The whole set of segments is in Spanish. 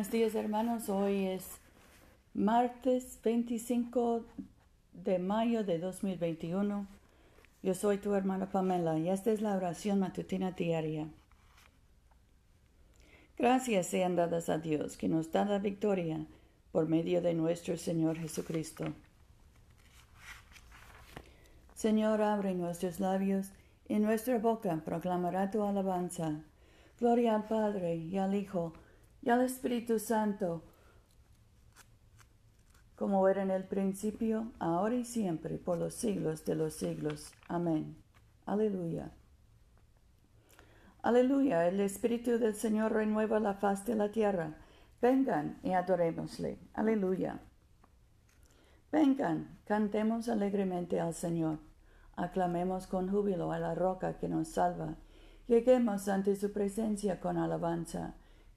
Buenos días hermanos, hoy es martes 25 de mayo de 2021. Yo soy tu hermana Pamela y esta es la oración matutina diaria. Gracias sean dadas a Dios que nos da la victoria por medio de nuestro Señor Jesucristo. Señor, abre nuestros labios y nuestra boca proclamará tu alabanza. Gloria al Padre y al Hijo al Espíritu Santo, como era en el principio, ahora y siempre, por los siglos de los siglos. Amén. Aleluya. Aleluya, el Espíritu del Señor renueva la faz de la tierra. Vengan y adorémosle. Aleluya. Vengan, cantemos alegremente al Señor. Aclamemos con júbilo a la roca que nos salva. Lleguemos ante su presencia con alabanza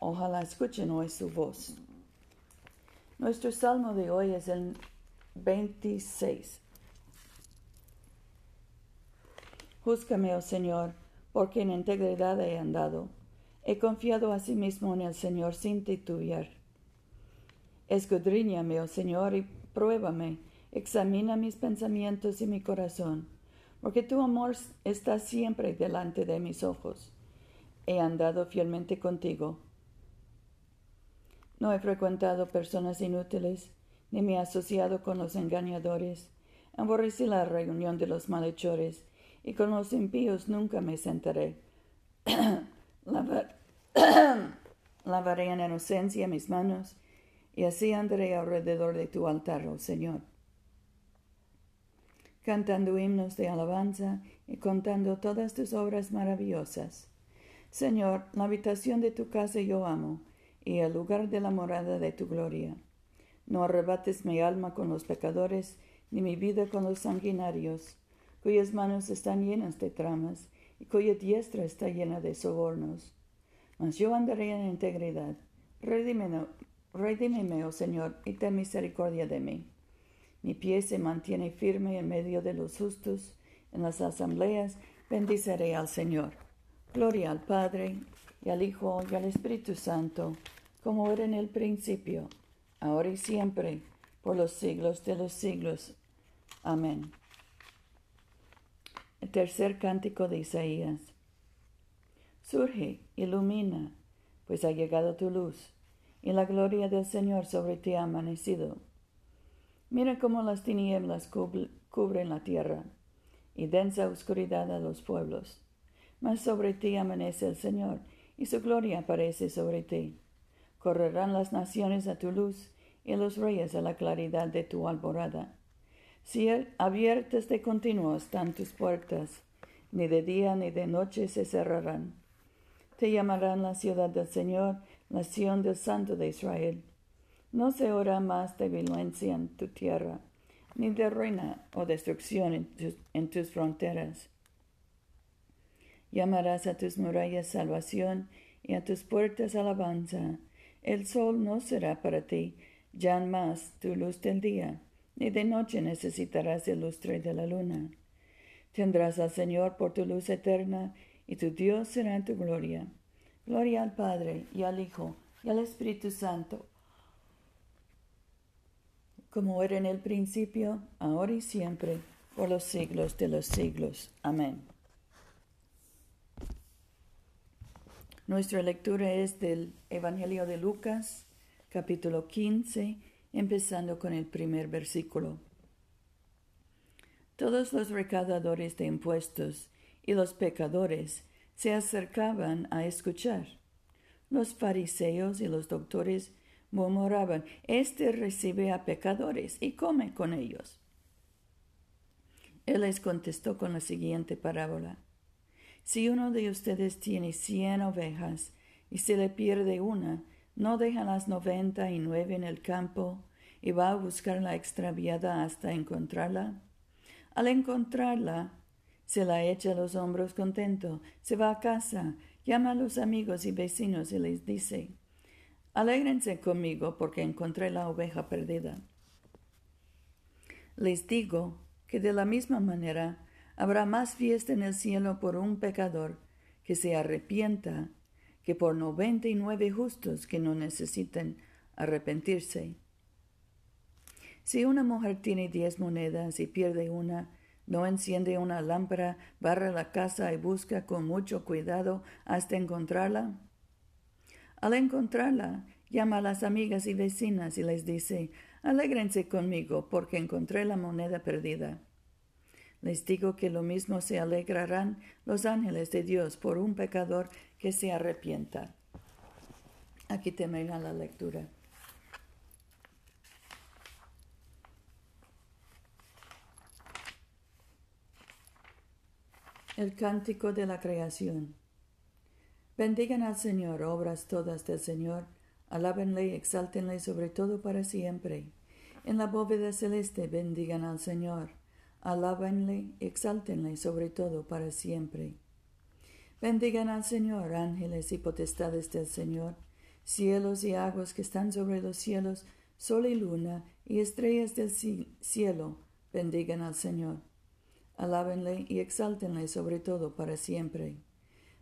Ojalá escuchen hoy su voz. Nuestro salmo de hoy es el 26. Júzgame, oh Señor, porque en integridad he andado. He confiado a sí mismo en el Señor sin titubear. Escudriñame, oh Señor, y pruébame. Examina mis pensamientos y mi corazón, porque tu amor está siempre delante de mis ojos. He andado fielmente contigo no he frecuentado personas inútiles, ni me he asociado con los engañadores. Aborrecí la reunión de los malhechores, y con los impíos nunca me sentaré. Lavaré en inocencia mis manos, y así andaré alrededor de tu altar, oh Señor. Cantando himnos de alabanza y contando todas tus obras maravillosas. Señor, la habitación de tu casa yo amo, y el lugar de la morada de tu gloria. No arrebates mi alma con los pecadores, ni mi vida con los sanguinarios, cuyas manos están llenas de tramas, y cuya diestra está llena de sobornos. Mas yo andaré en integridad. Redímeme, oh Señor, y ten misericordia de mí. Mi pie se mantiene firme en medio de los justos. En las asambleas bendiceré al Señor. Gloria al Padre, y al Hijo, y al Espíritu Santo como era en el principio, ahora y siempre, por los siglos de los siglos. Amén. El tercer cántico de Isaías. Surge, ilumina, pues ha llegado tu luz, y la gloria del Señor sobre ti ha amanecido. Mira cómo las tinieblas cubren la tierra, y densa oscuridad a los pueblos. Mas sobre ti amanece el Señor, y su gloria aparece sobre ti. Correrán las naciones a tu luz y los reyes a la claridad de tu alborada. Si abiertas de continuo están tus puertas, ni de día ni de noche se cerrarán. Te llamarán la ciudad del Señor, nación del Santo de Israel. No se ora más de violencia en tu tierra, ni de ruina o destrucción en tus, en tus fronteras. Llamarás a tus murallas salvación y a tus puertas alabanza el sol no será para ti ya más tu luz del día, ni de noche necesitarás el lustre de la luna. Tendrás al Señor por tu luz eterna, y tu Dios será tu gloria. Gloria al Padre, y al Hijo, y al Espíritu Santo, como era en el principio, ahora y siempre, por los siglos de los siglos. Amén. Nuestra lectura es del Evangelio de Lucas, capítulo 15, empezando con el primer versículo. Todos los recaudadores de impuestos y los pecadores se acercaban a escuchar. Los fariseos y los doctores murmuraban, Este recibe a pecadores y come con ellos. Él les contestó con la siguiente parábola. Si uno de ustedes tiene cien ovejas y se le pierde una, no deja las noventa y nueve en el campo y va a buscar la extraviada hasta encontrarla. Al encontrarla, se la echa a los hombros contento, se va a casa, llama a los amigos y vecinos y les dice, Alégrense conmigo porque encontré la oveja perdida. Les digo que de la misma manera habrá más fiesta en el cielo por un pecador que se arrepienta que por noventa y nueve justos que no necesiten arrepentirse. Si una mujer tiene diez monedas y pierde una, no enciende una lámpara, barra la casa y busca con mucho cuidado hasta encontrarla. Al encontrarla, llama a las amigas y vecinas y les dice, Alégrense conmigo porque encontré la moneda perdida. Les digo que lo mismo se alegrarán los ángeles de Dios por un pecador que se arrepienta. Aquí termina la lectura. El cántico de la creación. Bendigan al Señor, obras todas del Señor, alábenle exáltenle sobre todo para siempre. En la bóveda celeste bendigan al Señor, alábenle exáltenle sobre todo para siempre. Bendigan al Señor, ángeles y potestades del Señor, cielos y aguas que están sobre los cielos, sol y luna y estrellas del cielo, bendigan al Señor. Alábenle y exáltenle sobre todo para siempre.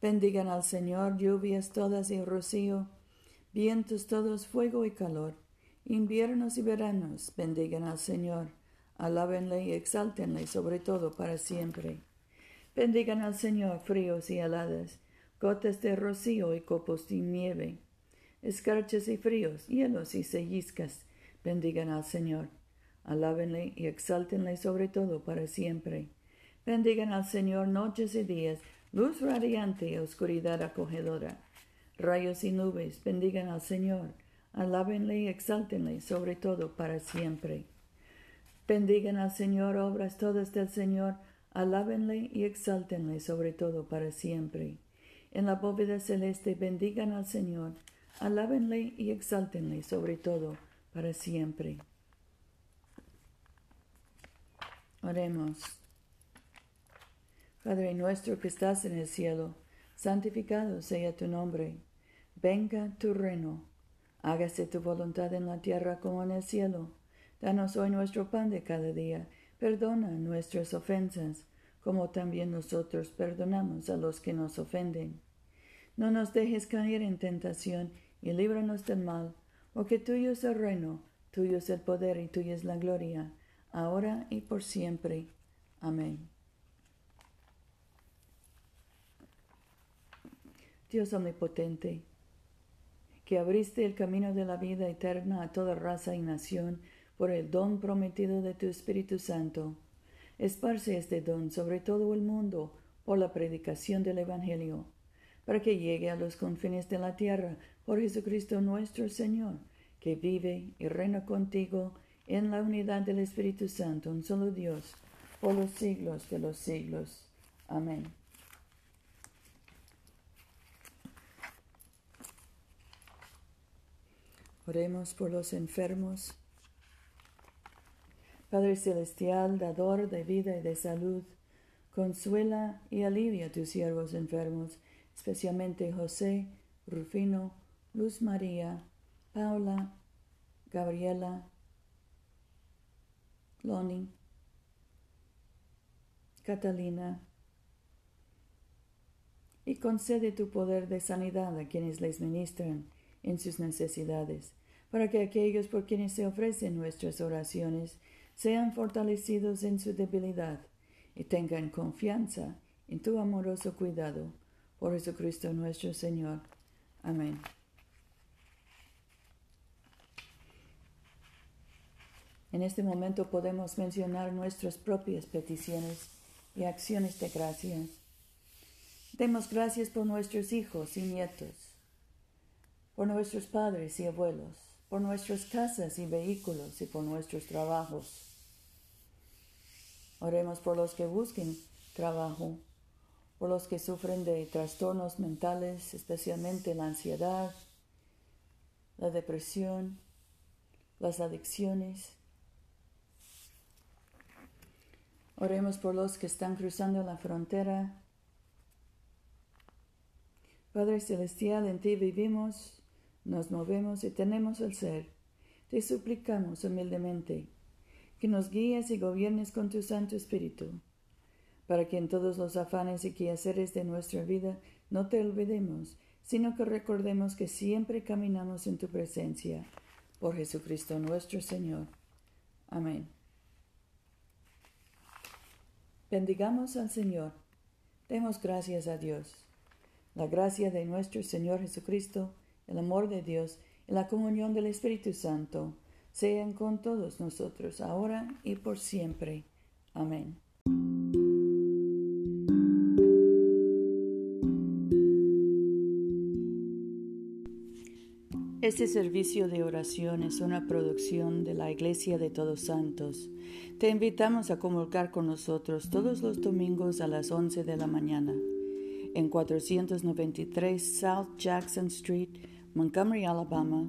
Bendigan al Señor lluvias todas y rocío, vientos todos, fuego y calor, inviernos y veranos, bendigan al Señor. Alábenle y exáltenle sobre todo para siempre. Bendigan al Señor fríos y heladas, gotas de rocío y copos de nieve, escarchas y fríos, hielos y selliscas. Bendigan al Señor. Alábenle y exáltenle sobre todo para siempre. Bendigan al Señor noches y días, luz radiante y oscuridad acogedora. Rayos y nubes, bendigan al Señor. Alábenle y exáltenle sobre todo para siempre. Bendigan al Señor obras todas del Señor Alábenle y exáltenle sobre todo para siempre. En la bóveda celeste bendigan al Señor. Alábenle y exáltenle sobre todo para siempre. Oremos. Padre nuestro que estás en el cielo, santificado sea tu nombre. Venga tu reino. Hágase tu voluntad en la tierra como en el cielo. Danos hoy nuestro pan de cada día Perdona nuestras ofensas, como también nosotros perdonamos a los que nos ofenden. No nos dejes caer en tentación y líbranos del mal, porque tuyo es el reino, tuyo es el poder y tuya es la gloria, ahora y por siempre. Amén. Dios omnipotente, que abriste el camino de la vida eterna a toda raza y nación, por el don prometido de tu Espíritu Santo. Esparce este don sobre todo el mundo por la predicación del Evangelio, para que llegue a los confines de la tierra por Jesucristo nuestro Señor, que vive y reina contigo en la unidad del Espíritu Santo, un solo Dios, por los siglos de los siglos. Amén. Oremos por los enfermos Padre Celestial, dador de vida y de salud, consuela y alivia a tus siervos enfermos, especialmente José, Rufino, Luz María, Paula, Gabriela, Loni, Catalina, y concede tu poder de sanidad a quienes les ministran en sus necesidades, para que aquellos por quienes se ofrecen nuestras oraciones sean fortalecidos en su debilidad y tengan confianza en tu amoroso cuidado. Por Jesucristo nuestro Señor. Amén. En este momento podemos mencionar nuestras propias peticiones y acciones de gracias. Demos gracias por nuestros hijos y nietos, por nuestros padres y abuelos, por nuestras casas y vehículos y por nuestros trabajos Oremos por los que busquen trabajo, por los que sufren de trastornos mentales, especialmente la ansiedad, la depresión, las adicciones. Oremos por los que están cruzando la frontera. Padre Celestial, en ti vivimos, nos movemos y tenemos el ser. Te suplicamos humildemente que nos guíes y gobiernes con tu Santo Espíritu, para que en todos los afanes y quehaceres de nuestra vida no te olvidemos, sino que recordemos que siempre caminamos en tu presencia. Por Jesucristo nuestro Señor. Amén. Bendigamos al Señor. Demos gracias a Dios. La gracia de nuestro Señor Jesucristo, el amor de Dios y la comunión del Espíritu Santo sean con todos nosotros ahora y por siempre. Amén. Este servicio de oración es una producción de la Iglesia de Todos Santos. Te invitamos a comulgar con nosotros todos los domingos a las 11 de la mañana en 493 South Jackson Street, Montgomery, Alabama